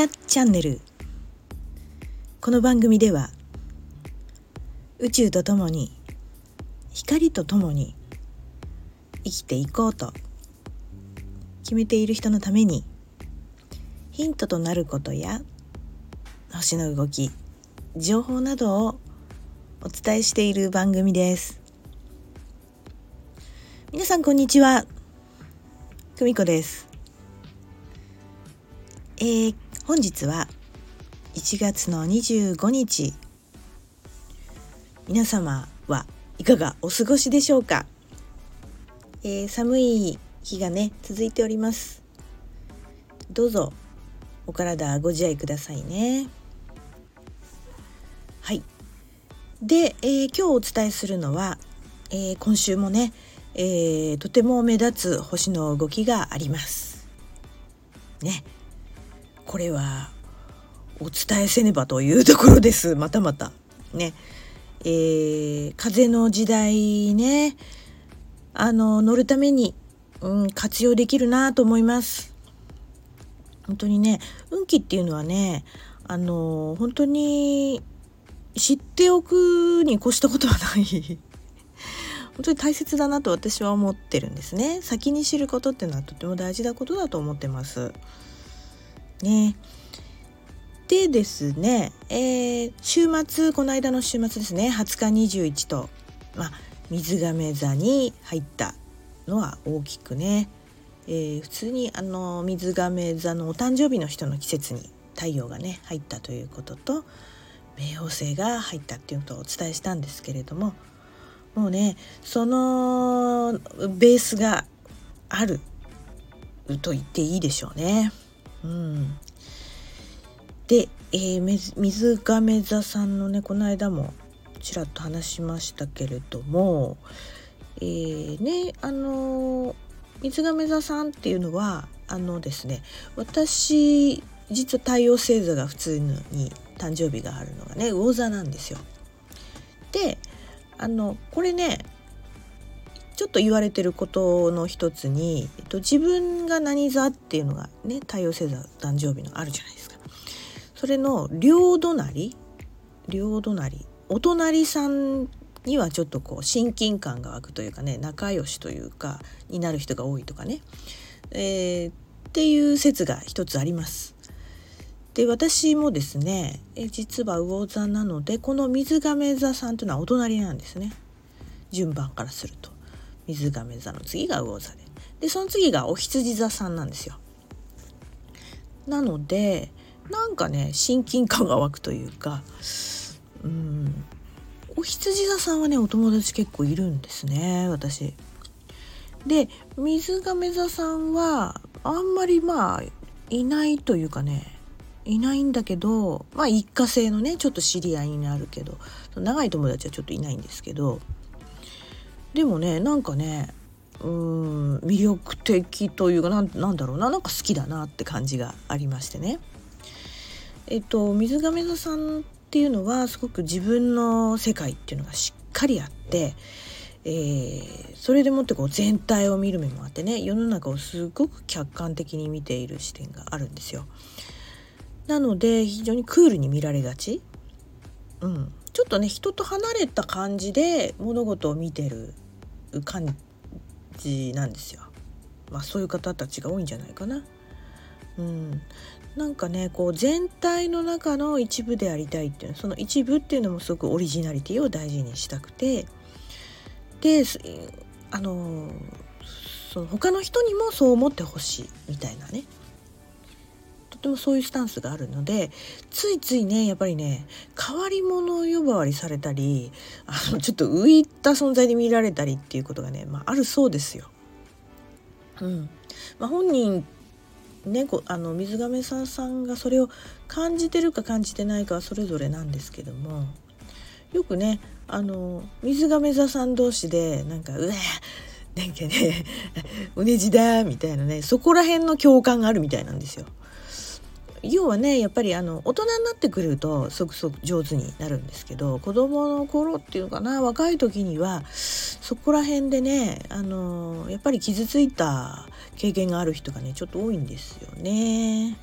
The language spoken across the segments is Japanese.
アチャンネル。この番組では宇宙とともに光とともに生きていこうと決めている人のためにヒントとなることや星の動き情報などをお伝えしている番組です。皆さんこんにちは。久美子です。えー、本日は1月の25日。皆様はいかがお過ごしでしょうか、えー、寒い日がね続いております。どうぞお体ご自愛くださいね。はい。で、えー、今日お伝えするのは、えー、今週もね、えー、とても目立つ星の動きがあります。ね。これはお伝えせねばというところです。またまた。ね。えー、風の時代ね。あの乗るために、うん、活用できるなと思います。本当にね運気っていうのはねあの本当に知っておくに越したことはない。本当に大切だなと私は思ってるんですね。先に知ることっていうのはとても大事なことだと思ってます。ねでですね、えー、週末この間の週末ですね20日21と、まあ、水亀座に入ったのは大きくね、えー、普通にあの水亀座のお誕生日の人の季節に太陽がね入ったということと冥王星が入ったっていうことをお伝えしたんですけれどももうねそのベースがあると言っていいでしょうね。うん、で、えー、水亀座さんのねこの間もちらっと話しましたけれども、えー、ねあの水亀座さんっていうのはあのですね私実は太陽星座が普通に誕生日があるのがね魚座なんですよ。であのこれねちょっと言われてることの一つに、えっと、自分が何座っていうのがね太陽星座誕生日のあるじゃないですか。それの両隣両隣お隣さんにはちょっとこう親近感が湧くというかね仲良しというかになる人が多いとかね、えー、っていう説が一つあります。で私もですねえ実は魚座なのでこの水亀座さんというのはお隣なんですね順番からすると水亀座の次が魚座ででその次がお羊座さんなんですよなのでなんかね親近感が湧くというかうんお羊座さんはねお友達結構いるんですね私。で水亀座さんはあんまりまあいないというかねいないんだけどまあ一過性のねちょっと知り合いになるけど長い友達はちょっといないんですけどでもねなんかねうん魅力的というかなんだろうななんか好きだなって感じがありましてね。えっと水亀座さんっていうのはすごく自分の世界っていうのがしっかりあって、えー、それでもってこう全体を見る目もあってね世の中をすごく客観的に見ている視点があるんですよ。なので非常にクールに見られがち、うん、ちょっとね人と離れた感じで物事を見てる感じなんですよ。まあそういう方たちが多いんじゃないかな。うん、なんかねこう全体の中の一部でありたいっていうその一部っていうのもすごくオリジナリティを大事にしたくてであのその他の人にもそう思ってほしいみたいなねとてもそういうスタンスがあるのでついついねやっぱりね変わり者呼ばわりされたりあのちょっと浮いた存在で見られたりっていうことがね、まあ、あるそうですよ。うんまあ、本人ね、あの水亀さんさんがそれを感じてるか感じてないかはそれぞれなんですけどもよくねあの水亀座さん同士でなんか「うわなんかね うねじだ」みたいなねそこら辺の共感があるみたいなんですよ。要はねやっぱりあの大人になってくれるとすごく上手になるんですけど子供の頃っていうのかな若い時にはそこら辺でねあのやっぱり傷ついた経験がある人がねちょっと多いんですよね。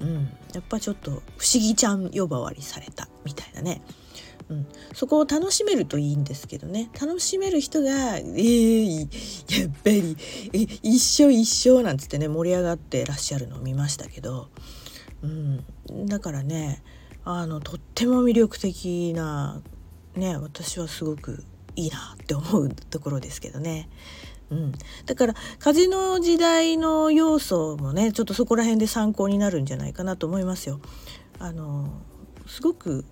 うん、やっぱちょっと不思議ちゃん呼ばわりされたみたいなね、うん、そこを楽しめるといいんですけどね。楽しめる人が「えー、やっぱりえ一緒一緒」なんつってね盛り上がってらっしゃるのを見ましたけど、うん、だからねあのとっても魅力的なね私はすごくいいなって思うところですけどね。うん、だから風の時代の要素もねちょっとそこら辺で参考になるんじゃないかなと思いますよ。あのすごく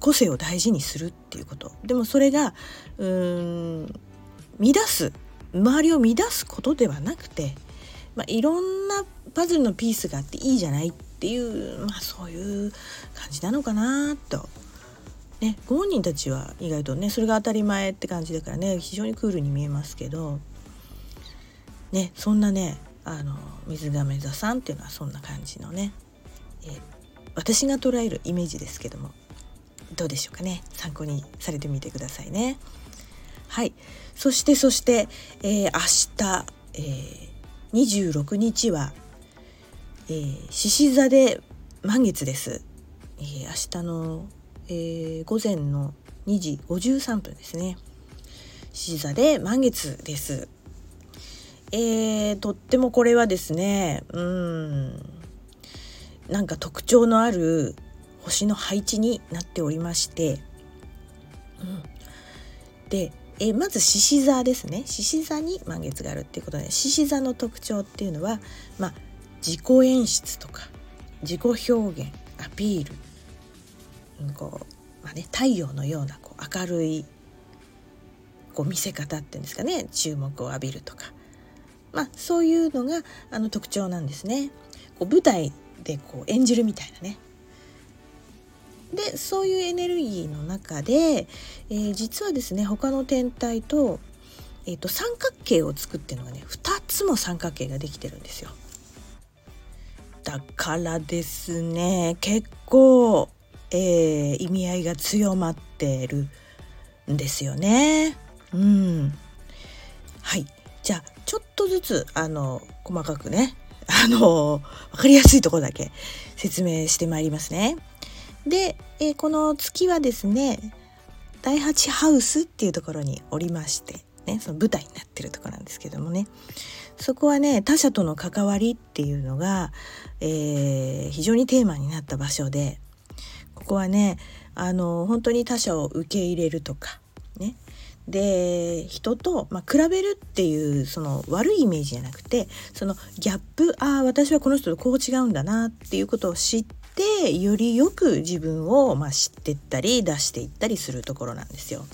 個性を大事にするっていうことでもそれがうーん乱す周りを乱すことではなくて、まあ、いろんなパズルのピースがあっていいじゃないっていう、まあ、そういう感じなのかなと。ね、ご本人たちは意外とねそれが当たり前って感じだからね非常にクールに見えますけど、ね、そんなねあの水亀座さんっていうのはそんな感じのね、え、私が捉えるイメージですけどもどうでしょうかね参考にされてみてくださいね。はいそしてそして、えー、明日、えー、26日はえ獅子、座で満月です、えー、明日の、えー、午前の2時53分ですね。獅子座で満月です。えー、とってもこれはですねうんなんか特徴のある星の配置になっておりまして、うん、でえまず獅子座ですね。獅子座に満月があるっていうことで獅子座の特徴っていうのはまあ自己演出とか自己表現アピール、こう、まあね、太陽のようなこう明るいこう見せ方っていうんですかね注目を浴びるとか、まあ、そういうのがあの特徴なんですね。こう舞台でこう演じるみたいなねでそういうエネルギーの中で、えー、実はですね他の天体と,、えーと三角形を作っているのがね2つも三角形ができてるんですよ。だからですね結構、えー、意味合いが強まってるんですよね。うん、はいじゃあちょっとずつあの細かくね あの分かりやすいとこだけ説明してまいりますね。で、えー、この月はですね第8ハウスっていうところにおりましてねその舞台になってるとこなんですけどもねそこはね他者との関わりっていうのが、えー、非常にテーマになった場所でここはねあの本当に他者を受け入れるとかねで人と、まあ、比べるっていうその悪いイメージじゃなくてそのギャップああ私はこの人とこう違うんだなっていうことを知ってよりよく自分を、まあ、知ってったり出していったりするところなんですよ。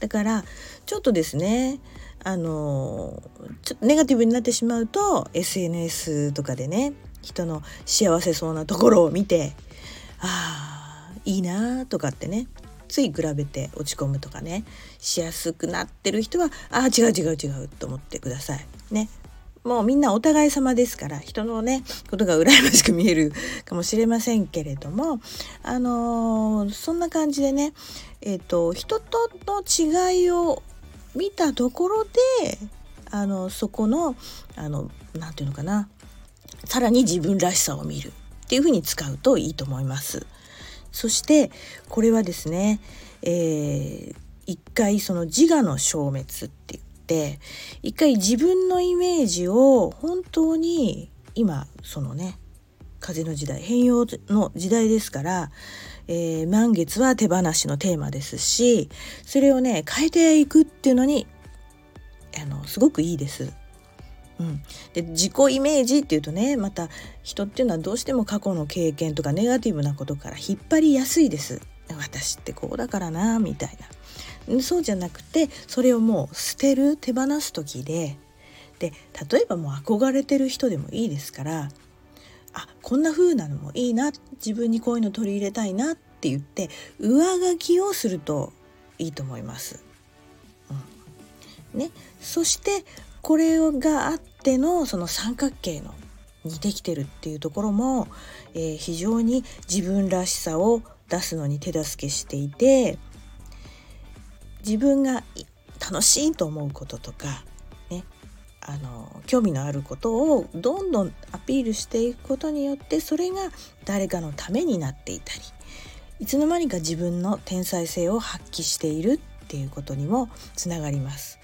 だからちょっとですねあのちょネガティブになってしまうと SNS とかでね人の幸せそうなところを見てああいいなとかってねつい比べて落ち込むとかねしやすくなってる人はああ違う違う違うと思ってください。ねもうみんなお互い様ですから人のねことが羨ましく見える かもしれませんけれどもあのー、そんな感じでねえっ、ー、と人との違いを見たところであのそこの何て言うのかなさらに自分らしさを見るっていうふうに使うといいと思います。そしてこれはですね、えー、一回その自我の消滅って言って一回自分のイメージを本当に今そのね風の時代変容の時代ですから、えー、満月は手放しのテーマですしそれをね変えていくっていうのにあのすごくいいです。うん、で自己イメージっていうとねまた人っていうのはどうしても過去の経験とかネガティブなことから引っ張りやすいです。私ってこうだからなみたいなそうじゃなくてそれをもう捨てる手放す時でで例えばもう憧れてる人でもいいですからあこんな風なのもいいな。自分にこういうの取り入れたいなって言って上書きをするといいと思います。うん。ね、そしてこれがあってのその三角形のにできてるっていうところも、えー、非常に自分らしさを出すのに手助けしていて自分が楽しいと思うこととかあの興味のあることをどんどんアピールしていくことによってそれが誰かのためになっていたりいつの間にか自分の天才性を発揮しているっていうことにもつながります。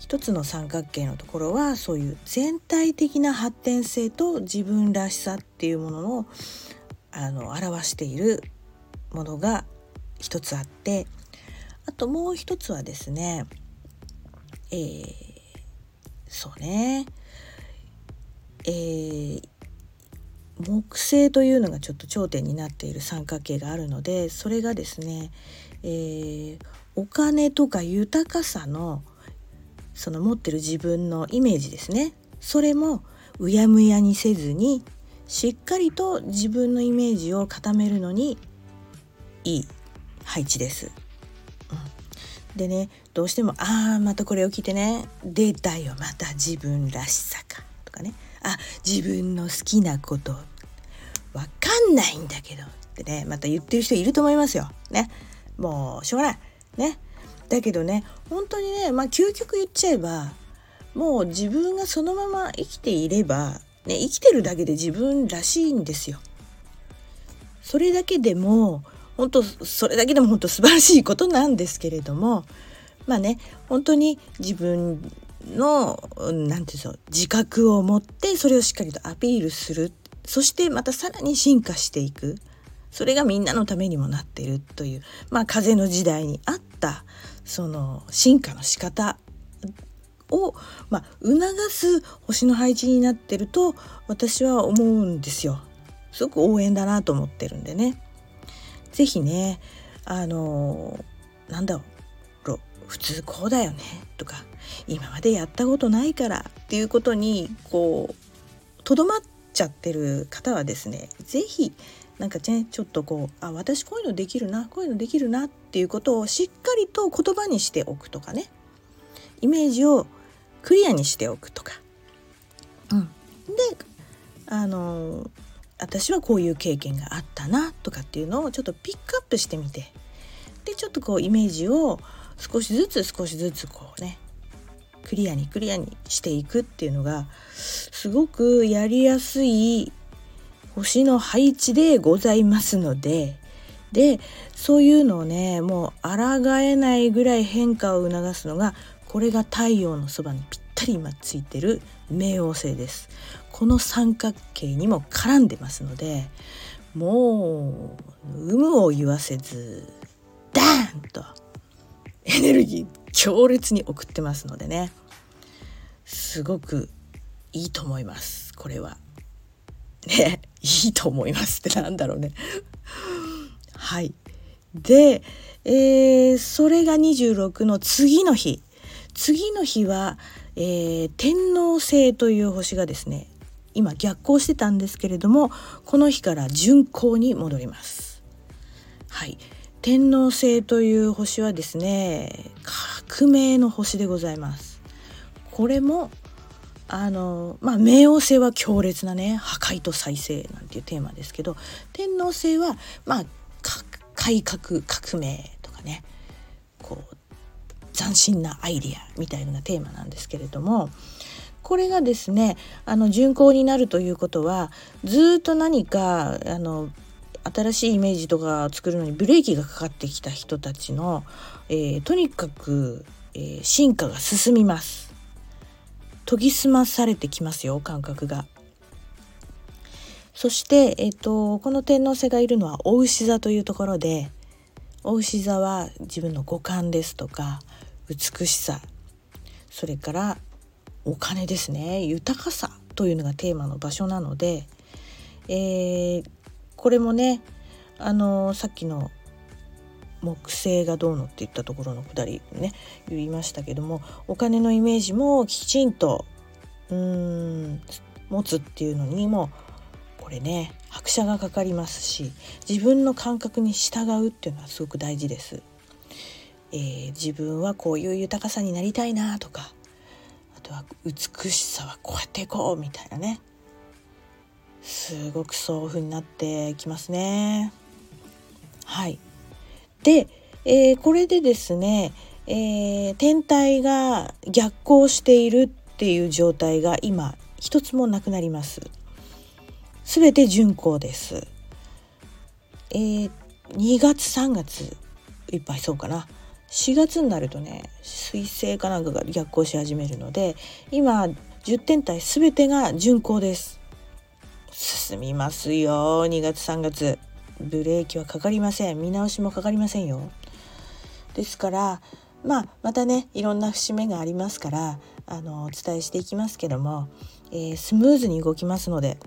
一つの三角形のところはそういう全体的な発展性と自分らしさっていうものをあの表しているものが一つあってあともう一つはですねえー、そうねえー、木星というのがちょっと頂点になっている三角形があるのでそれがですね、えー、お金とか豊かさのその持ってる自分のイメージですねそれもうやむやにせずにしっかりと自分のイメージを固めるのにいい配置です。でねどうしても「ああまたこれを聞いてね出たよまた自分らしさか」とかね「あ自分の好きなことわかんないんだけど」ってねまた言ってる人いると思いますよ。ねもうしょうがない。ねだけどね本当にねまあ究極言っちゃえばもう自分がそのまま生きていれば、ね、生きてるだけで自分らしいんですよ。それだけでも本当それだけでも本当素晴らしいことなんですけれどもまあね本当に自分の何て言うんでしょう自覚を持ってそれをしっかりとアピールするそしてまたさらに進化していくそれがみんなのためにもなっているというまあ風の時代に合ったその進化の仕方を、まあ、促す星の配置になってると私は思うんですよ。すごく応援だなと思ってるんでね。是非ねあのなんだろう普通こうだよねとか今までやったことないからっていうことにこうとどまっちゃってる方はですね是非なんかねちょっとこうあ私こういうのできるなこういうのできるなっていうことをしっかりと言葉にしておくとかねイメージをクリアにしておくとか。うん、であの私はこういう経験があったなとかっていうのをちょっとピックアップしてみて。でちょっとこうイメージを少しずつ少しずつこうねクリアにクリアにしていくっていうのがすごくやりやすい星の配置でございますので。でそういうのをねもう抗えないぐらい変化を促すのがこれが太陽のそばにぴったり今ついてる冥王星です。この三角形にも絡んでますのでもう有無を言わせずダーンとエネルギー強烈に送ってますのでね。すごくいいと思いますこれは。ねいいと思いますってなんだろうね。はい。で、えー、それが26の次の日。次の日は、えー、天王星という星がですね今逆行してたんですけれどもこの日から巡行に戻ります。はい。天王星という星はですね革命の星でございます。これもあのまあ冥王星は強烈なね破壊と再生なんていうテーマですけど天王星はまあ改革革命とかねこう斬新なアイディアみたいなテーマなんですけれどもこれがですねあの巡行になるということはずっと何かあの新しいイメージとか作るのにブレーキがかかってきた人たちの、えー、とにかく、えー、進化が進みます。研ぎ澄まされてきますよ感覚が。そして、えーと、この天皇星がいるのはお牛座というところでお牛座は自分の五感ですとか美しさそれからお金ですね豊かさというのがテーマの場所なので、えー、これもねあのさっきの木星がどうのって言ったところのくだりね言いましたけどもお金のイメージもきちんとうーん持つっていうのにもこれね拍車がかかりますし自分の感覚に従うっていうのはすごく大事です。えー、自分はこういう豊かさになりたいなとかとは美しさはこうやっていこうみたいなね。すごくそういう風になってきますね。はい。で、えー、これでですね、えー、天体が逆行しているっていう状態が今一つもなくなります。すべて巡行です。えー、2月3月。いっぱいそうかな。4月になるとね水星かなんかが逆行し始めるので今10天体全てが巡行です。進みますよ。2月3月。ブレーキはかかりません。見直しもかかりませんよ。ですからまあまたねいろんな節目がありますからあのお伝えしていきますけども、えー、スムーズに動きますので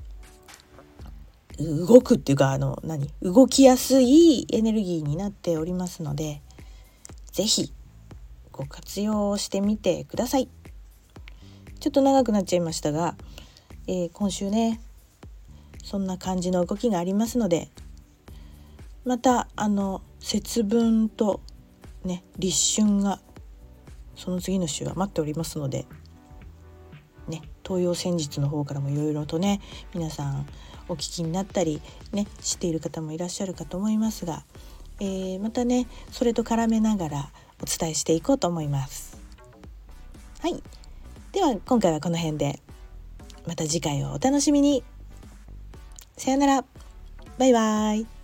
動くっていうかあの何？動きやすいエネルギーになっておりますので是非ご活用してみてください。ちょっと長くなっちゃいましたが、えー、今週ねそんな感じの動きがありますのでまたあの節分とね立春がその次の週は待っておりますのでね東洋戦術の方からもいろいろとね皆さんお聞きになったりね知っている方もいらっしゃるかと思いますが、えー、またねそれと絡めながらお伝えしていこうと思います。はいでは今回はこの辺でまた次回をお楽しみに。さよなら。バイバイ。